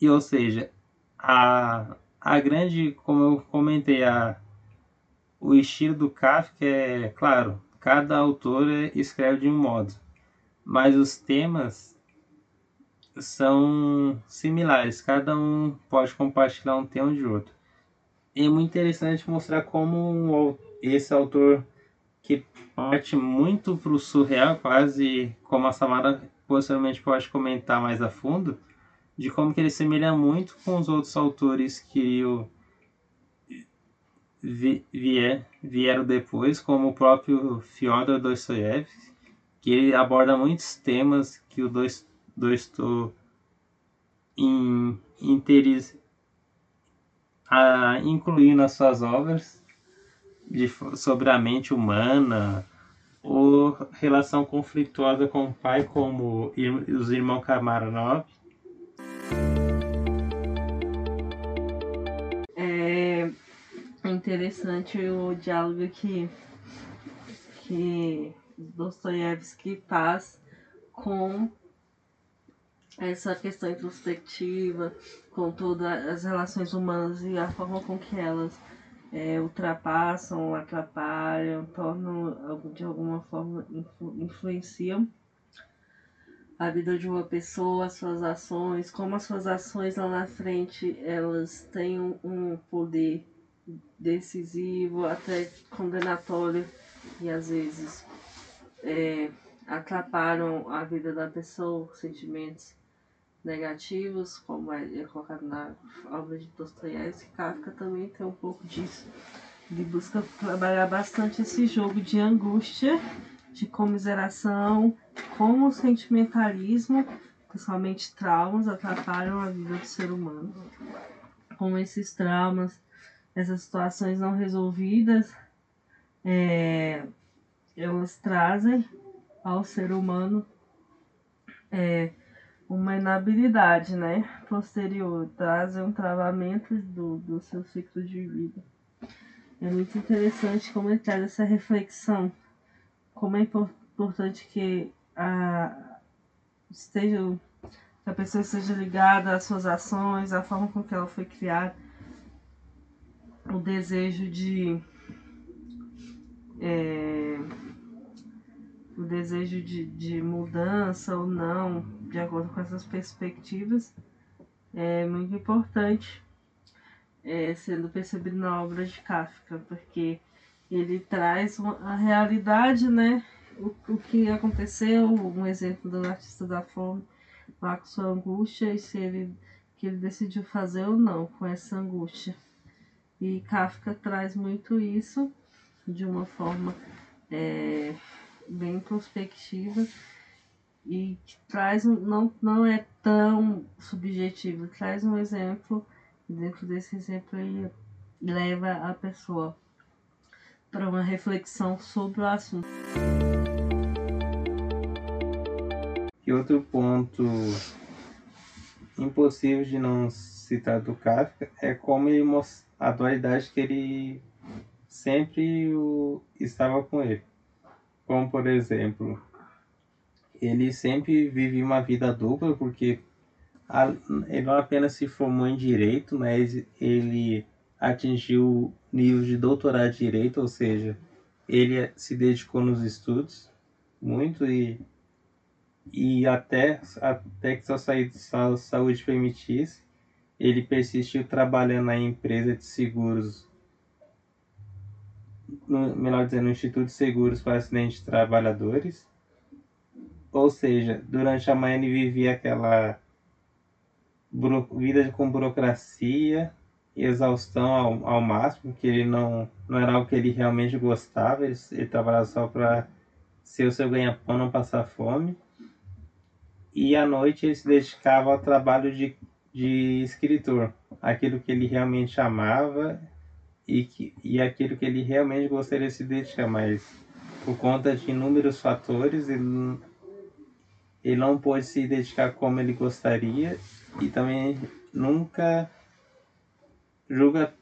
E ou seja, a, a grande, como eu comentei, a, o estilo do Kafka é, claro, cada autor escreve de um modo, mas os temas são similares, cada um pode compartilhar um tema de outro. É muito interessante mostrar como esse autor que parte muito para o surreal, quase como a Samara possivelmente pode comentar mais a fundo, de como que ele semelha muito com os outros autores que o vier, vieram depois, como o próprio Fyodor Dostoiévski, que ele aborda muitos temas que o Dostoiévski in, interiz, a incluir nas suas obras de, sobre a mente humana ou relação conflituosa com o pai, como os irmãos Kamarov interessante o diálogo que, que Dostoiévski faz com essa questão introspectiva, com todas as relações humanas e a forma com que elas é, ultrapassam, atrapalham, tornam de alguma forma influ, influenciam a vida de uma pessoa, as suas ações, como as suas ações lá na frente elas têm um, um poder decisivo, até condenatório e às vezes é, atrapalham a vida da pessoa, sentimentos negativos, como é, é colocado na obra de Dostoiévski, Kafka também tem um pouco disso. Ele busca trabalhar bastante esse jogo de angústia, de comiseração, como o sentimentalismo, principalmente traumas, atrapalham a vida do ser humano. Como esses traumas essas situações não resolvidas, é, elas trazem ao ser humano é, uma inabilidade né, posterior, trazem um travamento do, do seu ciclo de vida. É muito interessante como ele traz essa reflexão, como é importante que a, esteja, que a pessoa esteja ligada às suas ações, à forma com que ela foi criada o desejo de é, o desejo de, de mudança ou não, de acordo com essas perspectivas, é muito importante é, sendo percebido na obra de Kafka, porque ele traz uma, a realidade, né? O, o que aconteceu, um exemplo do artista da fome, lá com sua angústia, e se ele que ele decidiu fazer ou não com essa angústia. E Kafka traz muito isso de uma forma é, bem introspectiva e traz não, não é tão subjetivo, traz um exemplo, e dentro desse exemplo ele leva a pessoa para uma reflexão sobre o assunto. E outro ponto impossível de não citar do Kafka é como ele mostra a dualidade que ele sempre o, estava com ele. Como, por exemplo, ele sempre vive uma vida dupla, porque ele não apenas se formou em direito, mas ele atingiu nível de doutorado de direito, ou seja, ele se dedicou nos estudos muito e, e até, até que sua saúde permitisse, ele persistiu trabalhando na empresa de seguros no, melhor dizendo, no Instituto de Seguros para Acidentes de Trabalhadores. Ou seja, durante a manhã ele vivia aquela vida com burocracia, exaustão ao, ao máximo, que ele não, não era algo que ele realmente gostava, ele, ele trabalhava só para ser o seu ganha-pão, não passar fome. E à noite ele se dedicava ao trabalho de, de escritor, aquilo que ele realmente amava e, que, e aquilo que ele realmente gostaria de se dedicar, mas por conta de inúmeros fatores ele, ele não pôde se dedicar como ele gostaria e também nunca julga,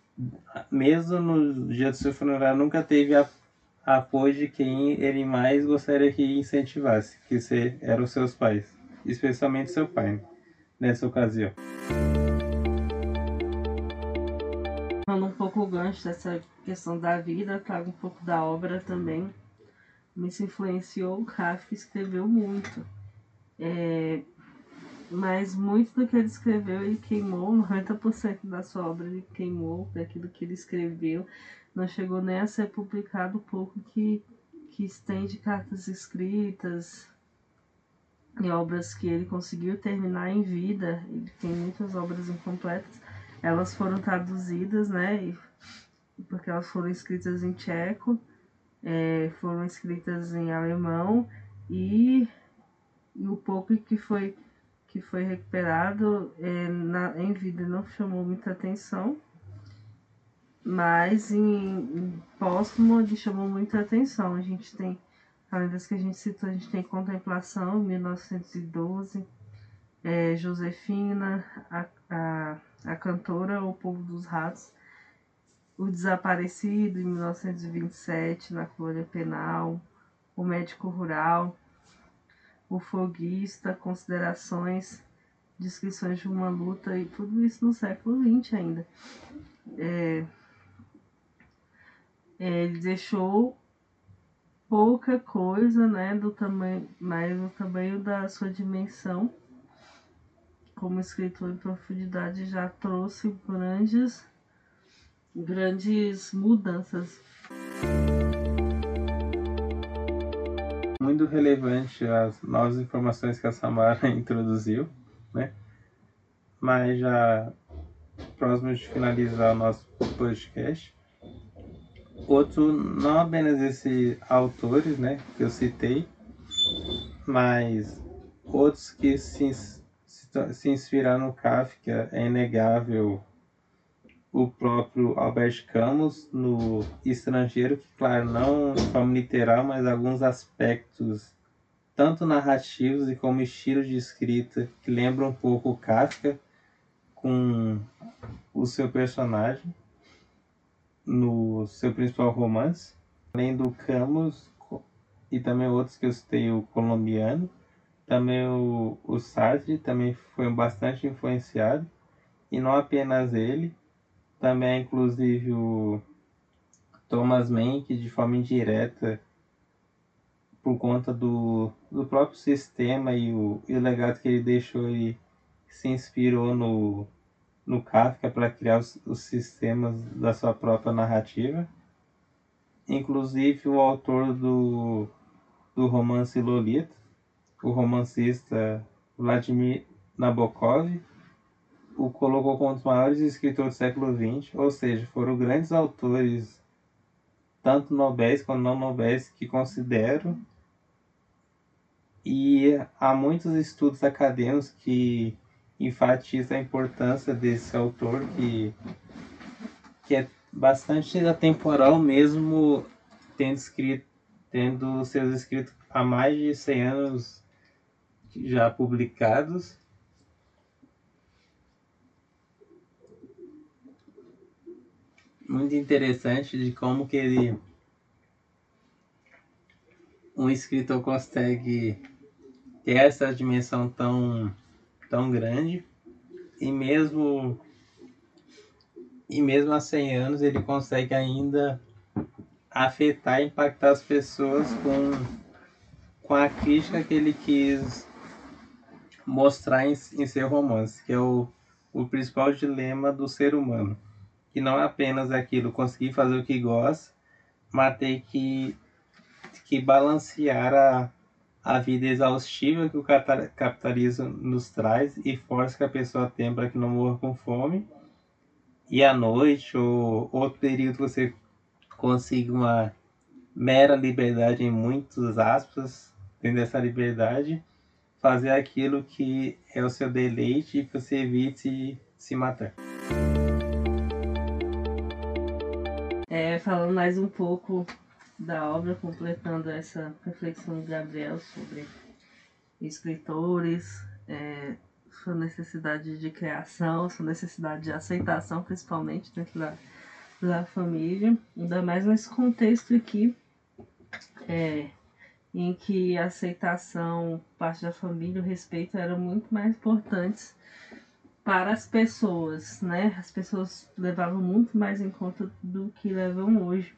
mesmo no dia do seu funeral, nunca teve a, apoio de quem ele mais gostaria que incentivasse, que se, eram seus pais, especialmente seu pai, nessa ocasião. Gancho dessa questão da vida, trago um pouco da obra também. Se influenciou, o Kafka escreveu muito. É, mas muito do que ele escreveu ele queimou, 90% da sua obra ele queimou, daquilo que ele escreveu, não chegou nem a ser publicado pouco que, que estende cartas escritas e obras que ele conseguiu terminar em vida, ele tem muitas obras incompletas, elas foram traduzidas, né, e, porque elas foram escritas em tcheco, é, foram escritas em alemão e, o pouco que foi que foi recuperado é, na, em vida não chamou muita atenção, mas em, em póstumo ele chamou muita atenção. A gente tem, além das que a gente citou, a gente tem Contemplação, 1912, é, Josefina, a, a, a cantora O Povo dos Ratos, O Desaparecido, em 1927, na Colônia Penal, O Médico Rural, o foguista, considerações, descrições de uma luta e tudo isso no século XX ainda. É, é, ele deixou pouca coisa, né, do tamanho, mas o tamanho da sua dimensão. Como escritor em profundidade já trouxe grandes grandes mudanças muito relevante as novas informações que a Samara introduziu, né? Mas já próximo de finalizar o nosso podcast, outro, não apenas esses autores, né, que eu citei, mas outros que se, se, se inspiraram no Kafka, é inegável o próprio Albert Camus no Estrangeiro, que, claro, não de forma literal, mas alguns aspectos, tanto narrativos e como estilo de escrita, que lembram um pouco o Kafka com o seu personagem no seu principal romance. Além do Camus e também outros que eu citei, o colombiano, também o, o Sartre também foi bastante influenciado, e não apenas ele, também, inclusive, o Thomas Mann, que de forma indireta, por conta do, do próprio sistema e o, e o legado que ele deixou, e se inspirou no, no Kafka para criar os, os sistemas da sua própria narrativa. Inclusive, o autor do, do romance Lolita, o romancista Vladimir Nabokov, o colocou como um dos maiores escritores do século XX, ou seja, foram grandes autores, tanto nobéis quanto não nobéis, que considero. E há muitos estudos acadêmicos que enfatizam a importância desse autor, que, que é bastante atemporal, mesmo tendo, escrito, tendo seus escritos há mais de 100 anos já publicados muito interessante de como que ele um escritor consegue ter essa dimensão tão tão grande. E mesmo e mesmo há 100 anos ele consegue ainda afetar e impactar as pessoas com, com a crítica que ele quis mostrar em, em seu romance, que é o, o principal dilema do ser humano que não é apenas aquilo conseguir fazer o que gosta, mas tem que, que balancear a, a vida exaustiva que o capitalismo nos traz e força que a pessoa tem para que não morra com fome. E à noite, ou outro período você consiga uma mera liberdade, em muitos aspas, tendo essa liberdade, fazer aquilo que é o seu deleite e você evite se matar. É, falando mais um pouco da obra, completando essa reflexão de Gabriel sobre escritores, é, sua necessidade de criação, sua necessidade de aceitação, principalmente dentro da, da família, ainda mais nesse contexto aqui, é, em que a aceitação, parte da família, o respeito eram muito mais importantes para as pessoas, né? As pessoas levavam muito mais em conta do que levam hoje.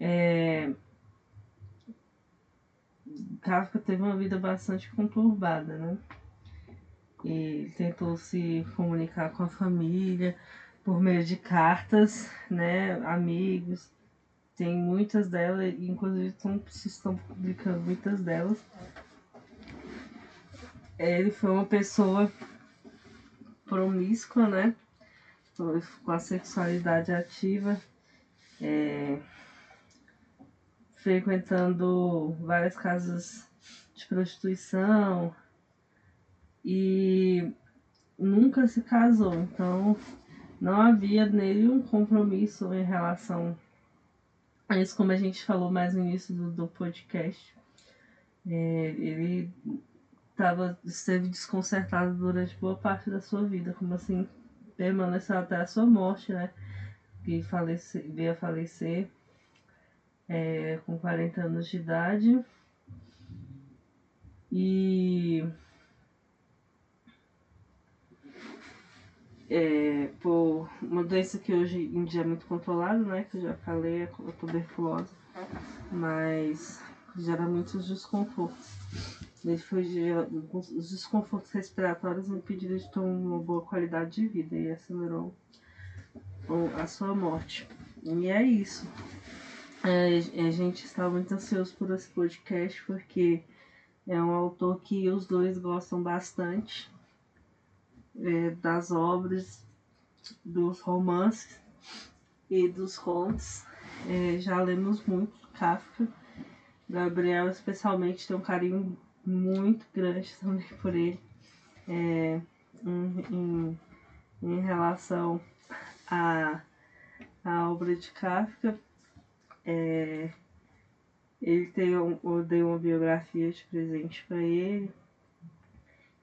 É... Kafka teve uma vida bastante conturbada, né? E tentou se comunicar com a família por meio de cartas, né? Amigos. Tem muitas delas, inclusive estão, estão publicando muitas delas. Ele foi uma pessoa promíscua, né? Com a sexualidade ativa. É, frequentando várias casas de prostituição e nunca se casou, então não havia nele um compromisso em relação a isso, como a gente falou mais no início do, do podcast. É, ele tava, esteve desconcertado durante boa parte da sua vida, como assim permaneceu até a sua morte, né? Que falece, veio a falecer é, com 40 anos de idade. E é, por uma doença que hoje em dia é muito controlada, né? Que eu já falei, a tuberculose, mas gera muitos desconfortos. Ele foi os desconfortos respiratórios impediram de ter uma boa qualidade de vida e acelerou a sua morte. E é isso. É, a gente está muito ansioso por esse podcast porque é um autor que os dois gostam bastante é, das obras, dos romances e dos contos. É, já lemos muito Kafka. Gabriel, especialmente, tem um carinho muito grande também por ele. É, em, em, em relação à, obra de Kafka, é, ele tem eu dei uma biografia de presente para ele.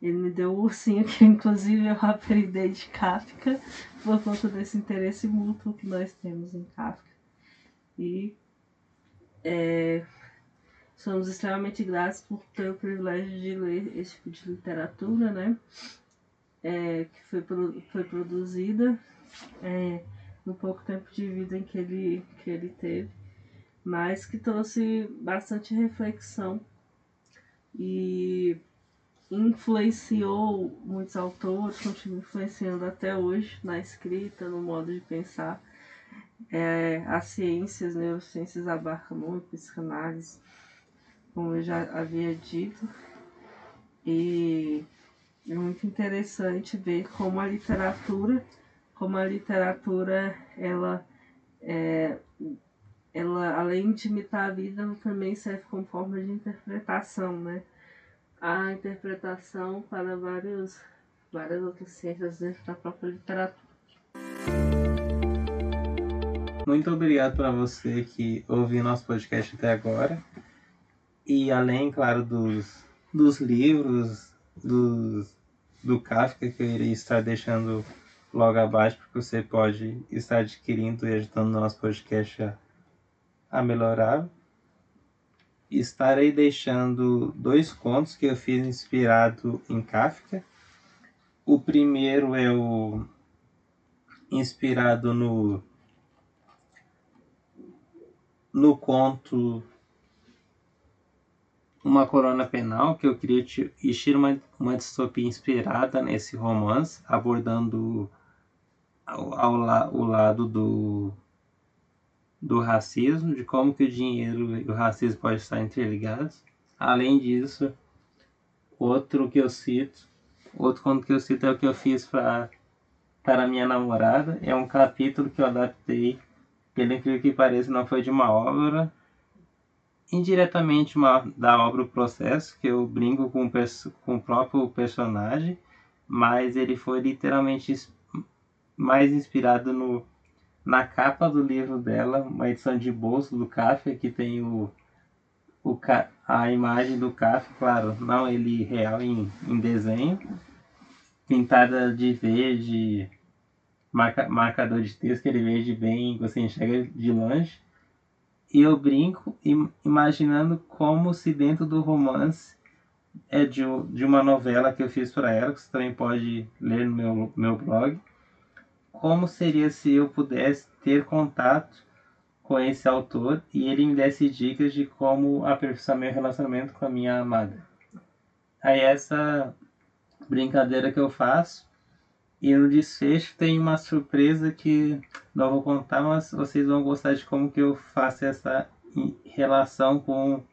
Ele me deu o ursinho que inclusive eu apelidei de Kafka por conta desse interesse mútuo que nós temos em Kafka. E é, somos extremamente gratos por ter o privilégio de ler esse tipo de literatura, né? É, que foi, foi produzida é, no pouco tempo de vida em que ele, que ele teve mas que trouxe bastante reflexão e influenciou muitos autores, continua influenciando até hoje na escrita, no modo de pensar. É, as ciências, neurociências abarcam muito psicanálise, como eu já havia dito, e é muito interessante ver como a literatura, como a literatura ela é, ela, além de imitar a vida, também serve como forma de interpretação, né? A interpretação para vários, várias outras ciências dentro da própria literatura. Muito obrigado para você que ouviu nosso podcast até agora. E além, claro, dos, dos livros, dos, do Kafka que eu irei estar deixando logo abaixo, porque você pode estar adquirindo e ajudando nosso podcast a a melhorar. Estarei deixando dois contos que eu fiz inspirado em Kafka. O primeiro é o inspirado no no conto Uma Corona Penal, que eu queria existir uma, uma distopia inspirada nesse romance, abordando ao, ao, o lado do do racismo, de como que o dinheiro e o racismo podem estar interligados. Além disso, outro que eu cito, outro conto que eu cito é o que eu fiz para para minha namorada. É um capítulo que eu adaptei, pelo incrível que pareça, não foi de uma obra, indiretamente uma, da obra O Processo, que eu brinco com, com o próprio personagem, mas ele foi literalmente mais inspirado no, na capa do livro dela, uma edição de bolso do Kafka, que tem o, o, a imagem do Kafka, claro, não ele real em, em desenho, pintada de verde, marca, marcador de texto, aquele verde bem, você enxerga de longe. E eu brinco imaginando como se dentro do romance é de, de uma novela que eu fiz para ela, que você também pode ler no meu, meu blog. Como seria se eu pudesse ter contato com esse autor e ele me desse dicas de como aperfeiçoar meu relacionamento com a minha amada. Aí essa brincadeira que eu faço e no desfecho tem uma surpresa que não vou contar, mas vocês vão gostar de como que eu faço essa relação com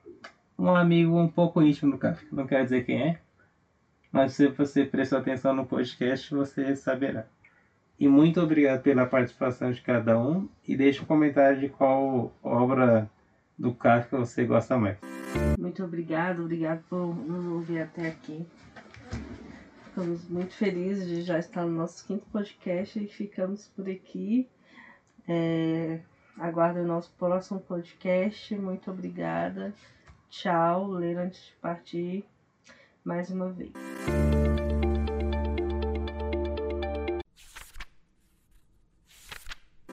um amigo um pouco íntimo do café. Não quero dizer quem é, mas se você prestou atenção no podcast, você saberá. E muito obrigado pela participação de cada um. E deixe um comentário de qual obra do Kafka você gosta mais. Muito obrigado, obrigado por nos ouvir até aqui. Ficamos muito felizes de já estar no nosso quinto podcast e ficamos por aqui. É, aguardo o nosso próximo podcast. Muito obrigada. Tchau. Ler antes de partir mais uma vez.